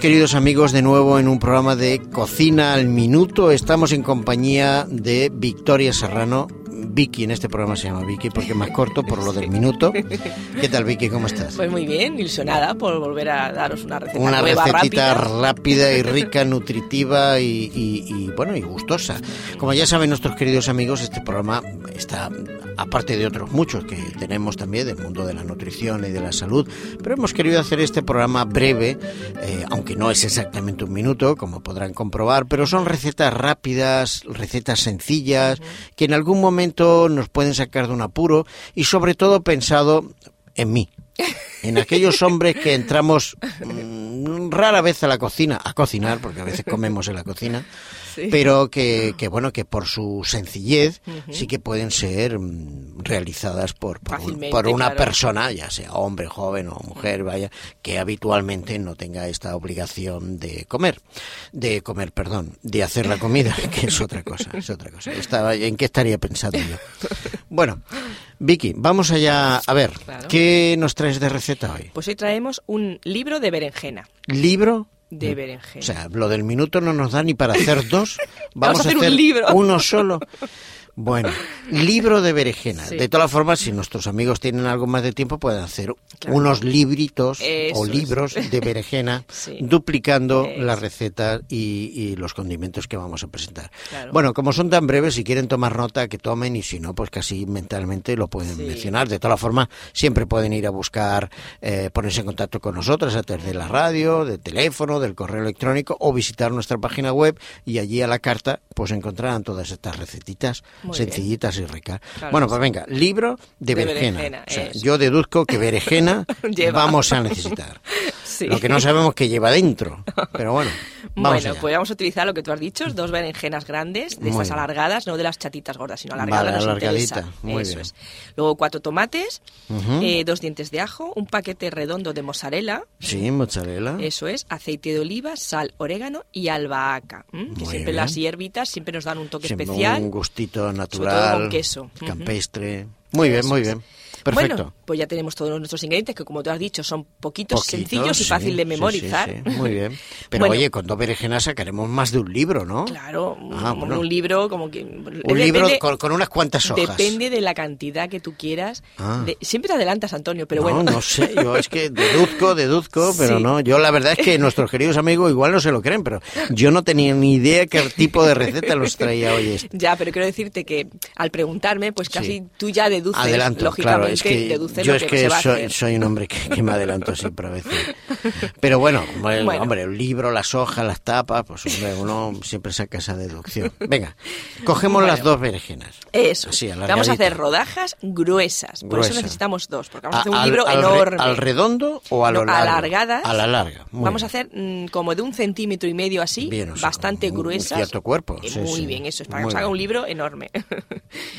Queridos amigos de nuevo en un programa de Cocina al Minuto. Estamos en compañía de Victoria Serrano, Vicky, en este programa se llama Vicky porque es más corto por lo del minuto. ¿Qué tal Vicky? ¿Cómo estás? Pues muy bien, ilusionada por volver a daros una receta Una nueva, recetita rápida. rápida y rica, nutritiva y, y- y, bueno y gustosa. Como ya saben nuestros queridos amigos, este programa está aparte de otros muchos que tenemos también del mundo de la nutrición y de la salud, pero hemos querido hacer este programa breve, eh, aunque no es exactamente un minuto, como podrán comprobar, pero son recetas rápidas, recetas sencillas, que en algún momento nos pueden sacar de un apuro y sobre todo pensado en mí, en aquellos hombres que entramos mm, rara vez a la cocina, a cocinar, porque a veces comemos en la cocina, Sí. pero que, que, bueno, que por su sencillez sí que pueden ser mm, realizadas por, por, un- Fácilmente, por una claro. persona, ya sea hombre, joven o mujer, vaya, que habitualmente no tenga esta obligación de comer, de comer, perdón, de hacer la comida, que es otra cosa, es otra cosa. Estaba, ¿En qué estaría pensando yo? Bueno, Vicky, vamos allá a ver, Claro. ¿qué nos traes de receta hoy? Pues hoy traemos un libro de berenjena. ¿Libro? De berenjena. O sea, lo del minuto no nos da ni para hacer dos. Vamos, Vamos a hacer un libro. uno solo. Bueno, libro de berenjena. Sí. De todas formas, si nuestros amigos tienen algo más de tiempo, pueden hacer Claro. unos libritos Eso o es. libros de berenjena, Sí. duplicando Eso. las recetas y, y los condimentos que vamos a presentar. Claro. Bueno, como son tan breves, si quieren tomar nota, que tomen, y si no, pues casi mentalmente lo pueden Sí. mencionar. De todas formas, siempre pueden ir a buscar, eh, ponerse en contacto con nosotros a través de la radio, del teléfono, del correo electrónico o visitar nuestra página web y allí a la carta pues encontrarán todas estas recetitas Muy sencillitas y ricas. Claro bueno, pues venga, libro de, De berenjena. berenjena, O sea, eso. yo deduzco que berenjena vamos a necesitar. Sí. Lo que no sabemos que lleva dentro. Pero bueno, vamos bueno, allá. pues vamos a utilizar lo que tú has dicho, dos berenjenas grandes, de Muy estas bien. alargadas, no de las chatitas gordas, sino alargadas. Vale, nos alargadita, interesa. muy Eso bien. es. Luego cuatro tomates, eh, dos dientes de ajo, un paquete redondo de mozzarella, Sí, mozzarella. eso es, aceite de oliva, sal, orégano y albahaca, ¿m? que Muy siempre bien. las hierbitas siempre nos dan un toque Siempre especial. Un gustito todo natural. con queso. Campestre. Muy bien, muy bien. Perfecto. Bueno, pues ya tenemos todos nuestros ingredientes, que como tú has dicho, son poquitos, Poquitos, sencillos y fácil de sí, sí, memorizar. sí, Muy bien. Pero Bueno. oye, con dos berenjenas sacaremos más de un libro, ¿no? Claro, Ah, un, bueno. un libro como que... Un libro con, con unas cuantas hojas. Depende de la cantidad que tú quieras. Ah. De- siempre te adelantas, Antonio, pero no, bueno. no sé, yo es que deduzco, deduzco, pero no. Yo la verdad es que nuestros queridos amigos igual no se lo creen, pero yo no tenía ni idea qué tipo de receta nos traía hoy este. Ya, pero quiero decirte que al preguntarme, pues casi tú ya deduces, Adelanto, lógicamente, claro, es que yo lo es que, que se va a soy, hacer. soy un hombre que, que me adelanto siempre a veces. Pero bueno, hombre, el libro, las hojas, las tapas, pues hombre, uno siempre saca esa deducción. Venga, cogemos Bueno. las dos berenjenas. Eso. Así, vamos a hacer rodajas gruesas. Por eso necesitamos dos, porque vamos a hacer un al- libro al re- enorme. ¿Al redondo o a lo No, largo? alargadas. A la larga. muy Vamos a hacer mm, como de un centímetro y medio así, Bien, o sea, bastante un- un gruesas. cierto cuerpo, Eh, sí, muy sí. bien, eso es para que nos haga un libro enorme.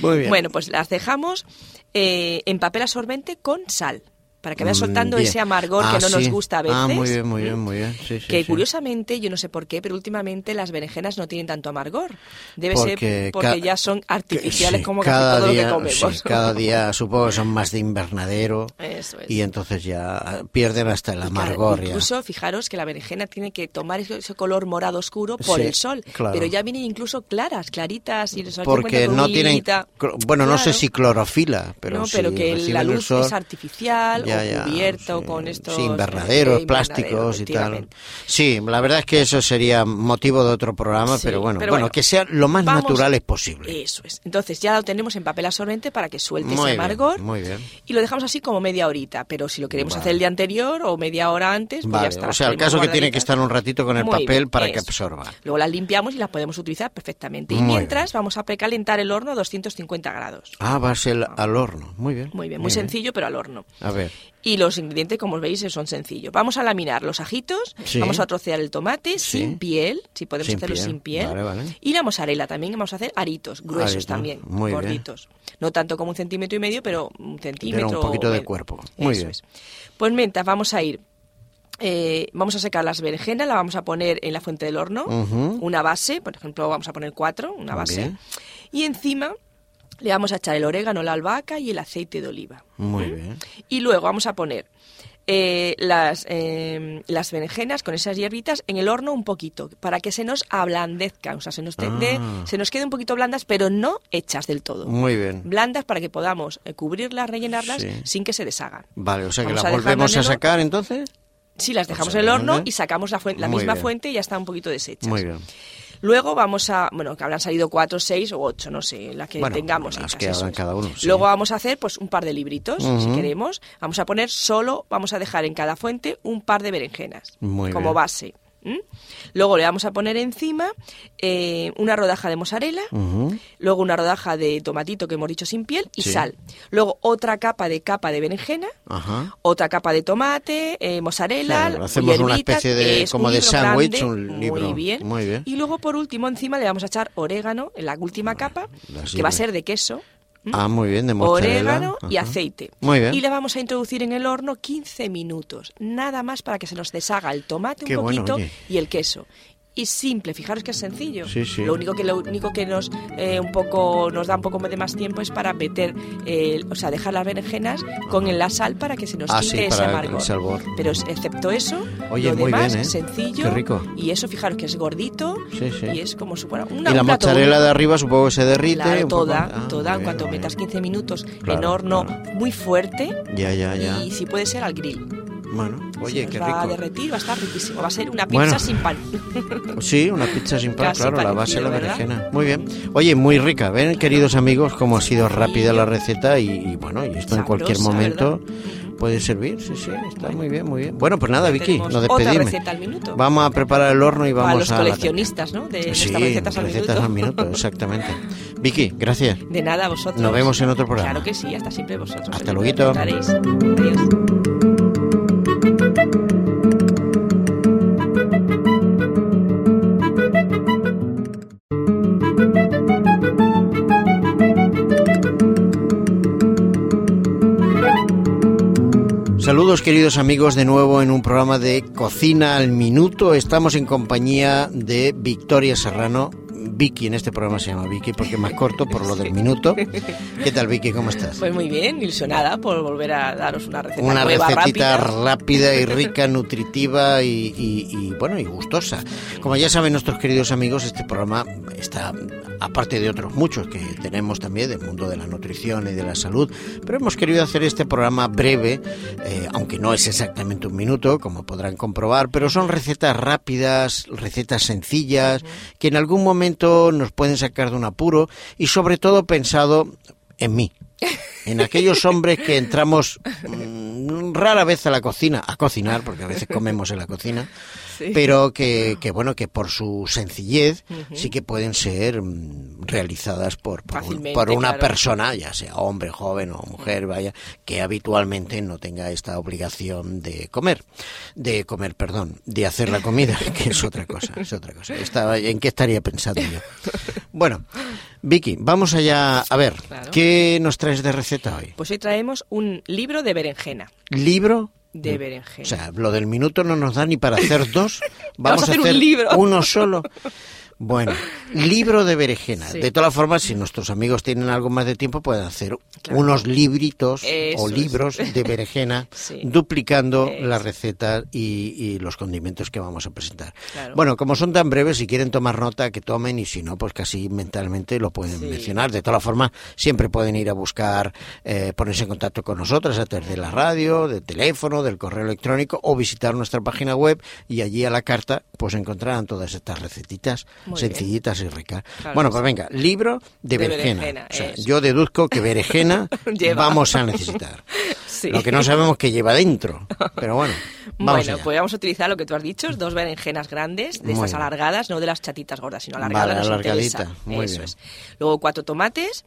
Muy bien. Bueno, pues las dejamos eh, en papel absorbente con sal, para que vaya Mm, soltando ese amargor Ah, que no nos sí. gusta a veces. Ah, muy bien, muy bien, muy bien. Sí, sí, que curiosamente, yo no sé por qué, pero últimamente las berenjenas no tienen tanto amargor. Debe Porque ser porque ya son artificiales como casi cada todo día, lo que comemos. cada día supongo que son más de invernadero Eso es. y entonces ya pierden hasta el claro, amargor. ya. incluso, fijaros que la berenjena tiene que tomar ese, color morado oscuro por el sol. claro. Pero ya vienen incluso claras, claritas. Y Porque no tienen, bueno, no sé Claro. si clorofila, pero no, si pero que la luz sol, es artificial ya, ya, cubierto sí, con estos sí, eh, invernaderos, eh, plásticos y tal. Sí, la verdad es que eso sería motivo de otro programa, Sí, pero bueno, pero bueno, bueno, que sea lo más vamos- naturales posible. Eso es. Entonces ya lo tenemos en papel absorbente para que suelte Muy ese bien, amargor. muy bien. Y lo dejamos así como media horita. Pero si lo queremos Vale. hacer el día anterior o media hora antes, pues Vale, ya está. o sea, el caso que tiene que estar un ratito con el Muy papel bien, para que absorba. Luego las limpiamos y las podemos utilizar perfectamente. Y Muy mientras vamos a precalentar el horno a 250 grados. Ah, va a ser al horno. Muy bien. Muy bien, muy sencillo, pero al horno. A ver. Y los ingredientes, como veis, son sencillos. Vamos a laminar los ajitos, Sí. vamos a trocear el tomate Sí. sin piel, si podemos Sin hacerlo piel, sin piel. vale, vale. Y la mozzarella también vamos a hacer aritos, gruesos también, muy bien. gorditos. No tanto como un centímetro y medio, pero un centímetro. un poquito de cuerpo. Muy Eso bien. es. Pues mientras vamos a ir eh, vamos a secar las berenjenas, la vamos a poner en la fuente del horno, una base, por ejemplo, vamos a poner cuatro, una base, Bien. y encima le vamos a echar el orégano, la albahaca y el aceite de oliva. Muy bien. Y luego vamos a poner eh, las, eh, las berenjenas con esas hierbitas en el horno un poquito, para que se nos ablandezcan, o sea, se nos, te- de- Ah. se nos quede un poquito blandas, pero no hechas del todo. Muy bien. Blandas para que podamos eh, cubrirlas, rellenarlas Sí. sin que se deshagan. Vale, o sea que Vamos la a dejarla volvemos a sacar entonces. Sí, las dejamos sea, en el horno y sacamos la, fuen- la misma bien. fuente y ya está un poquito deshechas. Muy bien. Luego vamos a, bueno, que habrán salido cuatro, seis o ocho, no sé, la que Bueno, tengamos. las que hagan cada uno, sí. Luego vamos a hacer pues un par de libritos, si queremos. Vamos a poner solo, vamos a dejar en cada fuente un par de berenjenas Muy como bien. base. Luego le vamos a poner encima eh, una rodaja de mozzarella, luego una rodaja de tomatito que hemos dicho sin piel y Sí. sal. Luego otra capa de capa de berenjena, Ajá. otra capa de tomate, eh, mozzarella, Claro, hacemos una especie de- es como de sándwich, un libro. Muy bien. Muy bien. Y luego por último encima le vamos a echar orégano en la última capa, las que va a ser de queso. Ah, muy bien, de mozzarella. Orégano y aceite. Muy bien. Y le vamos a introducir en el horno 15 minutos, nada más para que se nos deshaga el tomate Qué un poquito y el queso. Y simple, fijaros que es sencillo. Sí, sí. Lo único que lo único que nos eh, un poco nos da un poco de más tiempo es para meter, eh, o sea, dejar las berenjenas con la sal para que se nos Ah, quite sí, ese el sabor. Pero excepto eso, Oye, lo muy demás bien, ¿eh? sencillo Qué rico. y eso fijaros que es gordito y es como si fuera una y la mozzarella de arriba supongo que se derrite. Claro, un poco. toda, Ah, toda, en cuanto metas bien. 15 minutos en horno claro. muy fuerte Ya, ya, ya. y si puede ser al grill. Bueno, oye, Se qué va a rico. derretir, va a estar riquísimo. Va a ser una pizza Bueno. sin pan. Sí, una pizza sin pan, Casi claro, la base parecido, de la ¿verdad? berenjena. Muy bien. Oye, muy rica. Ven, queridos amigos, cómo ha sido rápida la receta y, y bueno, y esto en cualquier Sabrosa, momento puede servir. Sí, sí, está muy bien, muy bien. Bueno, pues nada, Vicky, nos despedimos. Vamos a preparar el horno y vamos los a coleccionistas, ¿no? De Sí, recetas al recetas minuto. al minuto, exactamente. Vicky, gracias. De nada, vosotros. Nos vemos en otro programa. Claro que sí, hasta siempre vosotros. Hasta estaréis. Adiós. Saludos queridos amigos de nuevo en un programa de Cocina al Minuto. Estamos en compañía de Victoria Serrano. Vicky, en este programa se llama Vicky porque es más corto por lo del minuto. ¿Qué tal Vicky? ¿Cómo estás? Pues muy bien, ilusionada por volver a daros una receta Una nueva, recetita rápida. rápida y rica, nutritiva y, y- y, bueno y gustosa. Como ya saben nuestros queridos amigos, este programa está aparte de otros muchos que tenemos también del mundo de la nutrición y de la salud, pero hemos querido hacer este programa breve, eh, aunque no es exactamente un minuto, como podrán comprobar, pero son recetas rápidas, recetas sencillas que en algún momento nos pueden sacar de un apuro y sobre todo pensado en mí en aquellos hombres que entramos mm, rara vez a la cocina, a cocinar, porque a veces comemos en la cocina, Sí. pero que, que, bueno, que por su sencillez sí que pueden ser mm, realizadas por, por, un- Fácilmente, por una claro. persona, ya sea hombre, joven o mujer, vaya, que habitualmente no tenga esta obligación de comer, de comer, perdón, de hacer la comida, que es otra cosa, es otra cosa. Estaba, ¿En qué estaría pensando yo? Bueno, Vicky, vamos allá a ver, Claro. ¿qué nos traes de receta hoy? Pues hoy traemos un libro de berenjena. ¿Libro? De berenjena. O sea, lo del minuto no nos da ni para hacer dos. Vamos, Vamos a hacer un libro. uno solo. Bueno, libro de berenjena. Sí. De todas formas, si nuestros amigos tienen algo más de tiempo, pueden hacer Claro. unos libritos Eso o es. libros de berenjena, Sí. duplicando Eso. las recetas y, y los condimentos que vamos a presentar. Claro. Bueno, como son tan breves, si quieren tomar nota, que tomen, y si no, pues casi mentalmente lo pueden Sí. mencionar. De todas formas, siempre pueden ir a buscar, eh, ponerse en contacto con nosotros a través de la radio, del teléfono, del correo electrónico o visitar nuestra página web y allí a la carta pues encontrarán todas estas recetitas Muy sencillitas y ricas. Claro bueno, pues venga, libro de, De berenjena. berenjena, O sea, eso. yo deduzco que berenjena vamos a necesitar. Sí. Lo que no sabemos que lleva dentro. Pero bueno, vamos bueno, allá. pues vamos a utilizar lo que tú has dicho, dos berenjenas grandes, de estas alargadas, no de las chatitas gordas, sino alargadas. Vale, nos alargadita, interesa. muy Eso bien. es. Luego cuatro tomates,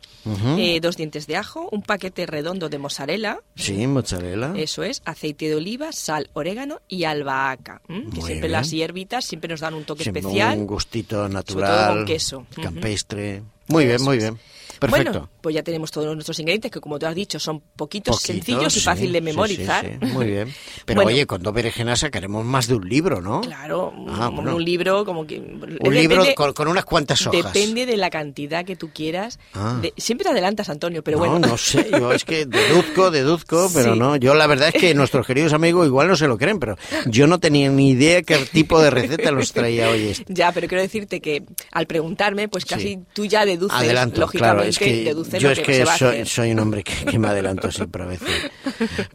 eh, dos dientes de ajo, un paquete redondo de mozzarella, Sí, mozzarella. eso es, aceite de oliva, sal, orégano y albahaca. Que siempre bien. las hierbitas siempre nos dan un toque Siempre especial. un gustito todo natural, con queso. Campestre. Muy bien, muy bien. Perfecto. Bueno, pues ya tenemos todos nuestros ingredientes, que como tú has dicho, son poquitos, Poquitos, sencillos y fácil de memorizar. sí, sí. Muy bien. Pero Bueno. oye, con dos berenjenas sacaremos más de un libro, ¿no? Claro, Ah, un- bueno. un libro como que... Un libro con, con unas cuantas hojas. Depende de la cantidad que tú quieras. Ah. De- siempre te adelantas, Antonio, pero no, bueno. no sé, yo es que deduzco, deduzco, pero no. Yo la verdad es que nuestros queridos amigos igual no se lo creen, pero yo no tenía ni idea qué tipo de receta los traía hoy este. Ya, pero quiero decirte que al preguntarme, pues casi tú ya deduces, Adelanto, lógicamente, claro, es que yo es que, soy, soy un hombre que, que me adelanto siempre a veces.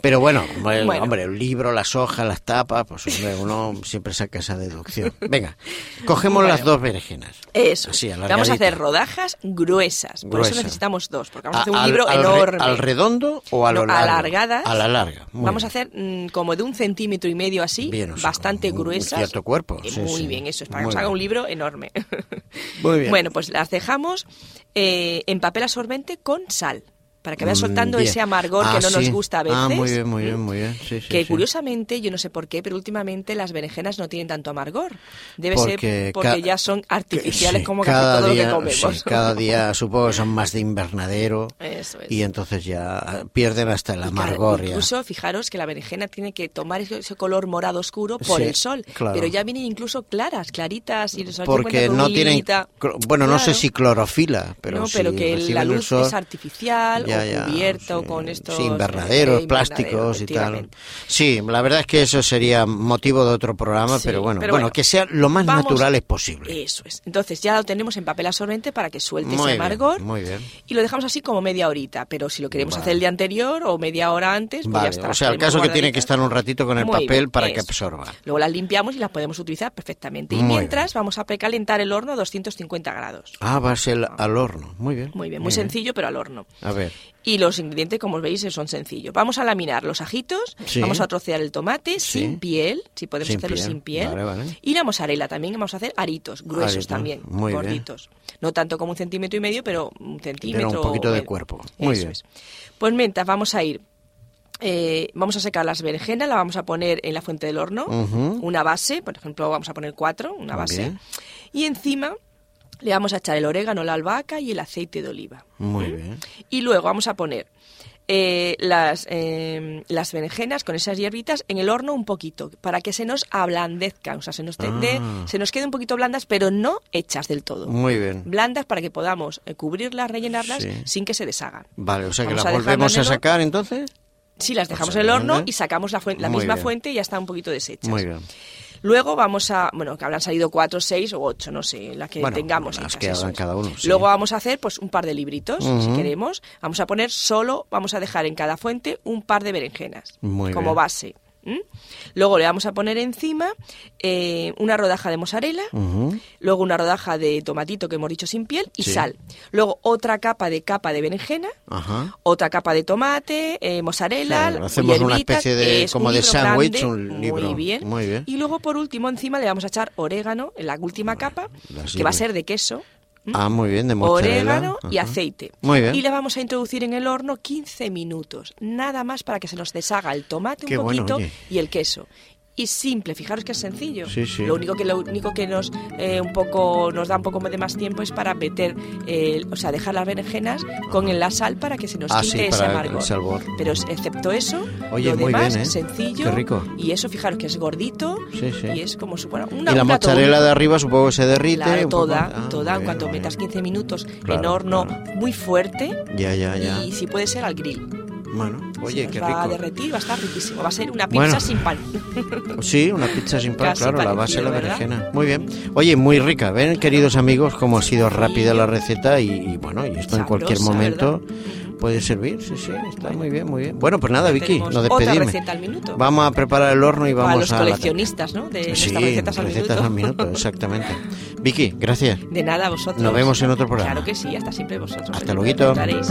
Pero bueno, el, Bueno. hombre, el libro, las hojas, las tapas, pues hombre, uno siempre saca esa deducción. Venga, cogemos las dos berenjenas. Eso. Así, vamos a hacer rodajas gruesas. Por Gruesa. eso necesitamos dos, porque vamos a A- hacer un al- libro al re- enorme. ¿Al redondo o a lo No, largo? alargadas. A la larga. muy vamos a hacer mm, como de un centímetro y medio así, Bien, bastante un- un gruesas. cierto cuerpo, Eh, sí, muy sí. bien, eso es para que nos haga un libro enorme. Muy bien. Bueno, pues las dejamos eh, en papel absorbente con sal, para que vaya Mm, soltando bien. ese amargor Ah, que no nos sí. gusta a veces. Ah, muy bien, muy bien, muy bien. Sí, sí, que curiosamente, yo no sé por qué, pero últimamente las berenjenas no tienen tanto amargor. Debe Porque ser porque ya son artificiales como casi cada todo día, lo que comemos. cada día supongo que son más de invernadero Eso es. y entonces ya pierden hasta el amargor. ya. Incluso, fijaros que la berenjena tiene que tomar ese, color morado oscuro por el sol. claro. Pero ya vienen incluso claras, claritas. Y Porque no tienen, bueno, no sé Claro. si clorofila, pero no, si pero que la luz sol, es artificial ya, cubierto sí, con estos sí, invernaderos, eh, plásticos y tal. Sí, la verdad es que eso sería motivo de otro programa, Sí, pero bueno, pero bueno, bueno, que sea lo más vamos- naturales posible. Eso es. Entonces ya lo tenemos en papel absorbente para que suelte Muy ese bien, amargor. muy bien. Y lo dejamos así como media horita. Pero si lo queremos Vale. hacer el día anterior o media hora antes, pues ya está. o sea, el caso que tiene que estar un ratito con el Muy papel bien, para que absorba. Luego las limpiamos y las podemos utilizar perfectamente. Y Muy mientras vamos a precalentar el horno a 250 grados. Ah, va a ser al horno. Muy bien. Muy bien, muy sencillo, pero al horno. A ver. Y los ingredientes, como os veis, son sencillos. Vamos a laminar los ajitos, Sí. vamos a trocear el tomate Sí. sin piel, si podemos Sin hacerlo piel, sin piel. vale, vale. Y la mozzarella también vamos a hacer aritos, gruesos también, muy bien. gorditos. No tanto como un centímetro y medio, pero un centímetro. Pero un poquito de cuerpo. Muy Eso bien. es. Pues mientras vamos a ir eh, vamos a secar las berenjenas, la vamos a poner en la fuente del horno, una base, por ejemplo, vamos a poner cuatro, una base, y encima le vamos a echar el orégano, la albahaca y el aceite de oliva. Muy bien. Y luego vamos a poner eh, las, eh, las berenjenas con esas hierbitas en el horno un poquito, para que se nos ablandezcan, o sea, se nos, de- Ah. se nos queden un poquito blandas, pero no hechas del todo. Muy bien. Blandas para que podamos eh, cubrirlas, rellenarlas Sí. sin que se deshagan. Vale, o sea que Vamos las a dejarlas volvemos a sacar entonces. Sí, las dejamos O sea, en el horno y sacamos la, fuen- la misma bien. fuente y ya está un poquito deshecha. Muy bien. Luego vamos a, bueno, que habrán salido cuatro, seis o ocho, no sé, las que Bueno, tengamos. las que hagan cada uno, sí. Luego vamos a hacer pues un par de libritos, si queremos. Vamos a poner solo, vamos a dejar en cada fuente un par de berenjenas Muy como bien. base. Luego le vamos a poner encima eh, una rodaja de mozzarella, luego una rodaja de tomatito que hemos dicho sin piel y Sí. sal. Luego otra capa de capa de berenjena, Ajá. otra capa de tomate, eh, mozzarella, hacemos una especie de- es como un de sándwich, un libro. Muy bien. Muy bien. Y luego por último encima le vamos a echar orégano en la última capa, que va a ser de queso. ¿M? Ah, muy bien, de mozzarella. Orégano y aceite. Muy bien. Y le vamos a introducir en el horno 15 minutos, nada más para que se nos deshaga el tomate Qué un poquito y el queso. Y simple, fijaros que es sencillo. Sí, sí. Lo único que lo único que nos eh, un poco nos da un poco de más tiempo es para meter, eh, o sea, dejar las berenjenas con la sal para que se nos Ah, quite sí, ese amargor. sabor. Pero excepto eso, Oye, lo muy demás bien, ¿eh? sencillo. Qué rico. Y eso, fijaros que es gordito y es como si fuera una y la mozzarella de arriba supongo que se derrite. Claro, un poco- toda, Ah, toda, en cuanto metas bien. 15 minutos en horno claro. muy fuerte Ya, ya, ya. y si puede ser al grill. Bueno, oye, qué nos va a rico. derretir, va a estar riquísimo. Va a ser una pizza Bueno. sin pan. Sí, una pizza sin pan, Casi claro, la base de la berenjena. Muy bien. Oye, muy rica. Ven, queridos amigos, cómo ha sido rápida la receta y, y bueno, y esto en cualquier Sabrosa, momento ¿verdad? puede servir. Sí, sí, está muy bien, muy bien. Bueno, pues nada, Vicky, al minuto. Vamos a preparar el horno y vamos los a la- coleccionistas, ¿no? De Sí, recetas al recetas minuto. al minuto, exactamente. Vicky, gracias. De nada, vosotros. Nos vemos en otro programa. Claro que sí, hasta siempre vosotros. Hasta luego. Adiós.